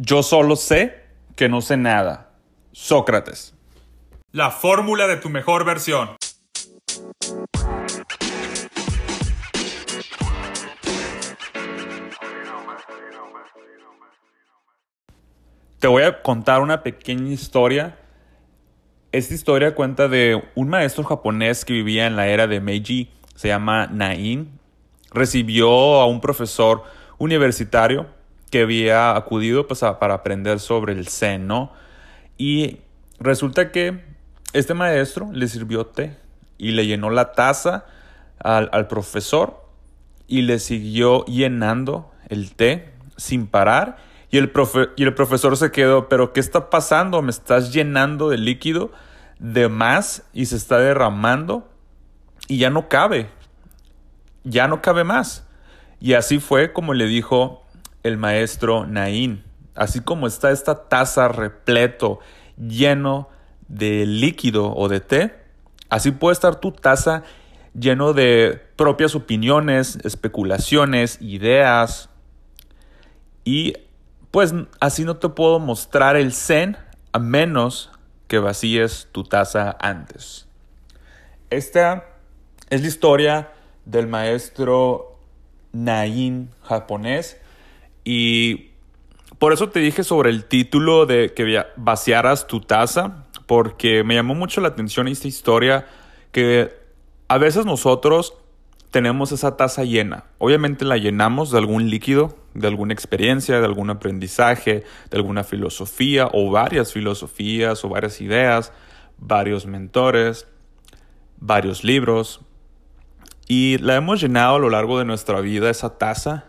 Yo solo sé que no sé nada. Sócrates. La fórmula de tu mejor versión. Te voy a contar una pequeña historia. Esta historia cuenta de un maestro japonés que vivía en la era de Meiji, se llama Nain. Recibió a un profesor universitario que había acudido pues, para aprender sobre el Zen, ¿no? Y resulta que este maestro le sirvió té y le llenó la taza al, profesor y le siguió llenando el té sin parar y el, y el profesor se quedó, pero ¿qué está pasando? Me estás llenando de líquido de más y se está derramando y ya no cabe. Ya no cabe más. Y así fue como le dijo el maestro Naín. Así como está esta taza repleto, lleno de líquido o de té, así puede estar tu taza lleno de propias opiniones, especulaciones, ideas. Y pues así no te puedo mostrar el zen a menos que vacíes tu taza antes. Esta es la historia del maestro Nain japonés y por eso te dije sobre el título de que vaciaras tu taza porque me llamó mucho la atención esta historia que a veces nosotros tenemos esa taza llena. Obviamente la llenamos de algún líquido, de alguna experiencia, de algún aprendizaje, de alguna filosofía o varias filosofías o varias ideas, varios mentores, varios libros. Y la hemos llenado a lo largo de nuestra vida esa taza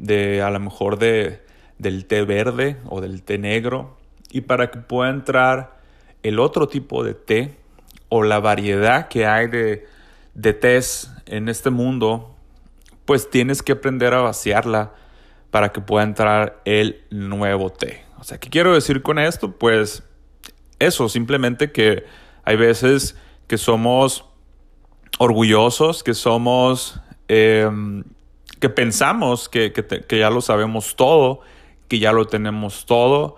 de a lo mejor de, del té verde o del té negro. Y para que pueda entrar el otro tipo de té o la variedad que hay de, de tés en este mundo, pues tienes que aprender a vaciarla para que pueda entrar el nuevo té. O sea, ¿qué quiero decir con esto? Pues eso, simplemente que hay veces que somos orgullosos, que somos, em, que pensamos que, que ya lo sabemos todo, que ya lo tenemos todo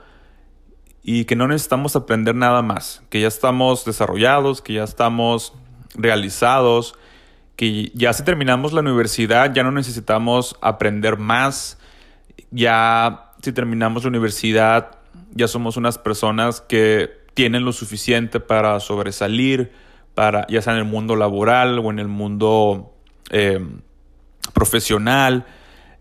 y que no necesitamos aprender nada más, que ya estamos desarrollados, que ya estamos realizados, que ya si terminamos la universidad ya no necesitamos aprender más, ya si terminamos la universidad ya somos unas personas que tienen lo suficiente para sobresalir, para, ya sea en el mundo laboral o en el mundo eh, profesional,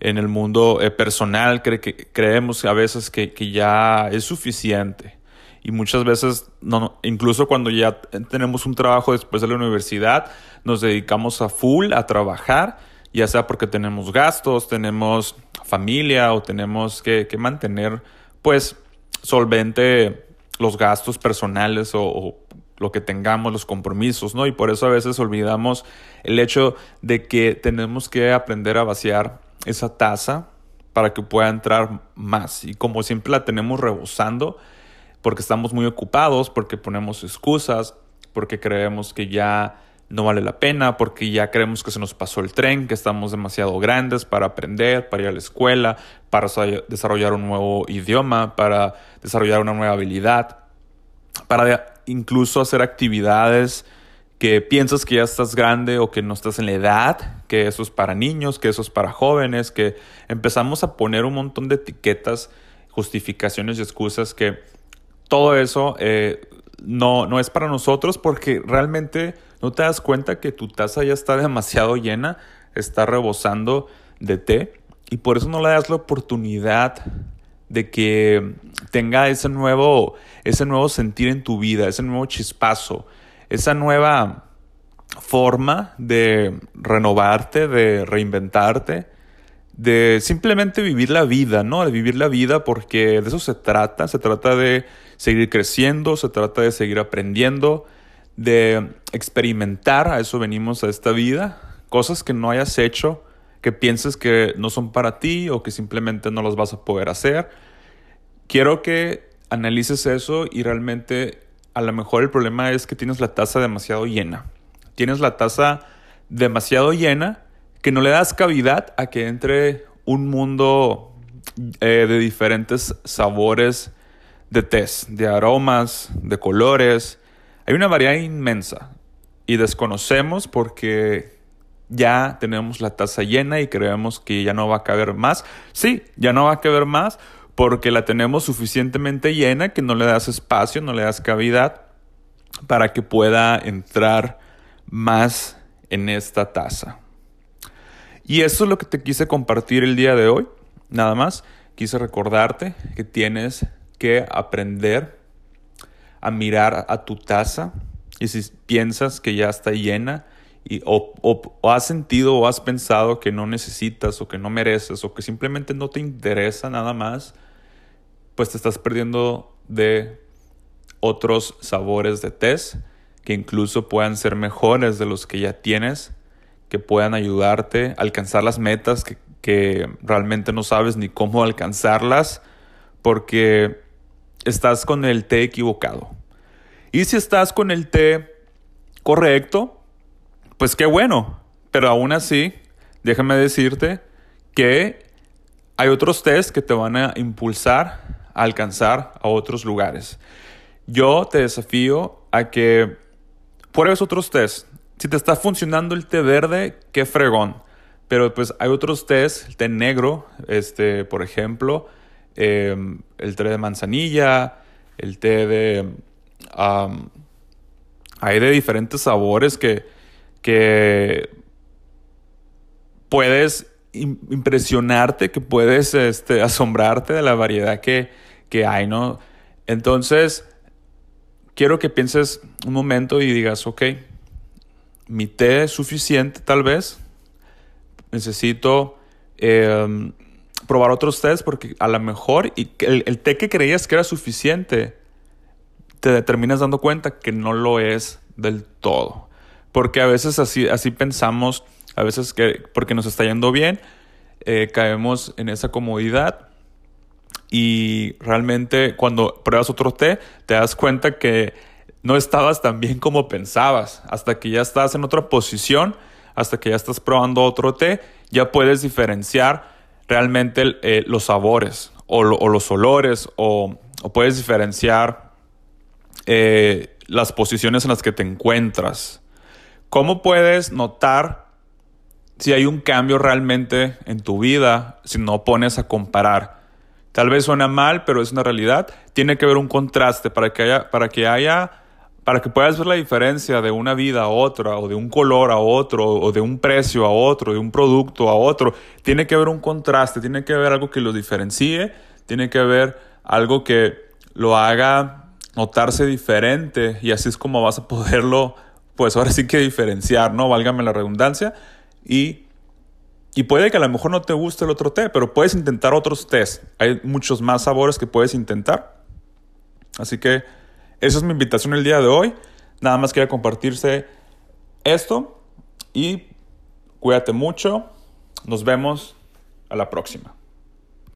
en el mundo eh, personal, creemos a veces que, ya es suficiente. Y muchas veces, no, incluso cuando ya tenemos un trabajo después de la universidad, nos dedicamos a full a trabajar, ya sea porque tenemos gastos, tenemos familia o tenemos que, mantener pues solvente los gastos personales o, lo que tengamos, los compromisos, ¿no? Y por eso a veces olvidamos el hecho de que tenemos que aprender a vaciar esa taza para que pueda entrar más. Y como siempre la tenemos rebosando, porque estamos muy ocupados, porque ponemos excusas, porque creemos que ya no vale la pena, porque ya creemos que se nos pasó el tren, que estamos demasiado grandes para aprender, para ir a la escuela, para desarrollar un nuevo idioma, para desarrollar una nueva habilidad, para incluso hacer actividades que piensas que ya estás grande o que no estás en la edad, que eso es para niños, que eso es para jóvenes, que empezamos a poner un montón de etiquetas, justificaciones y excusas que todo eso eh, no, no es para nosotros porque realmente no te das cuenta que tu taza ya está demasiado llena, está rebosando de té y por eso no le das la oportunidad de que tenga ese nuevo, ese nuevo sentir en tu vida, ese nuevo chispazo, esa nueva forma de renovarte, de reinventarte de simplemente vivir la vida, ¿no? De vivir la vida porque de eso se trata, se trata de seguir creciendo, se trata de seguir aprendiendo, de experimentar, a eso venimos a esta vida, cosas que no hayas hecho, que pienses que no son para ti o que simplemente no las vas a poder hacer. Quiero que analices eso y realmente a lo mejor el problema es que tienes la taza demasiado llena. Tienes la taza demasiado llena que no le das cavidad a que entre un mundo eh, de diferentes sabores de tés, de aromas, de colores. Hay una variedad inmensa y desconocemos porque ya tenemos la taza llena y creemos que ya no va a caber más. Sí, ya no va a caber más porque la tenemos suficientemente llena que no le das espacio, no le das cavidad para que pueda entrar más en esta taza. Y eso es lo que te quise compartir el día de hoy. Nada más, quise recordarte que tienes que aprender a mirar a tu taza y si piensas que ya está llena y, o, o, has sentido o has pensado que no necesitas o que no mereces o que simplemente no te interesa nada más, pues te estás perdiendo de otros sabores de test que incluso puedan ser mejores de los que ya tienes, que puedan ayudarte a alcanzar las metas que, que realmente no sabes ni cómo alcanzarlas porque estás con el té equivocado. Y si estás con el té correcto, pues qué bueno. Pero aún así, déjame decirte que hay otros tés que te van a impulsar a alcanzar a otros lugares. Yo te desafío a que pruebes otros tés. Si te está funcionando el té verde, qué fregón. Pero pues hay otros tés, el té negro, este, por ejemplo, eh, el té de manzanilla, el té de hay de diferentes sabores que, que puedes impresionarte, que puedes este, asombrarte de la variedad que, que hay, ¿no? Entonces, quiero que pienses un momento y digas, ok, mi té es suficiente tal vez, necesito em, probar otros tés porque a lo mejor el, el, té que creías que era suficiente te terminas dando cuenta que no lo es del todo. Porque a veces así, así pensamos, a veces que porque nos está yendo bien, eh, caemos en esa comodidad y realmente cuando pruebas otro té te das cuenta que no estabas tan bien como pensabas. Hasta que ya estás en otra posición, hasta que ya estás probando otro té, ya puedes diferenciar realmente eh, los sabores o, los olores o, puedes diferenciar eh, las posiciones en las que te encuentras. ¿Cómo puedes notar si hay un cambio realmente en tu vida si no pones a comparar? Tal vez suena mal, pero es una realidad. Tiene que haber un contraste para que haya, para que haya, para que puedas ver la diferencia de una vida a otra, o de un color a otro, o de un precio a otro, de un producto a otro. Tiene que haber un contraste, tiene que haber algo que lo diferencie, tiene que haber algo que lo haga notarse diferente y así es como vas a poderlo, pues ahora sí que diferenciar, ¿no? Válgame la redundancia. Y, y puede que a lo mejor no te guste el otro té, pero puedes intentar otros tés. Hay muchos más sabores que puedes intentar. Así que esa es mi invitación el día de hoy. Nada más quería compartirse esto y cuídate mucho. Nos vemos a la próxima.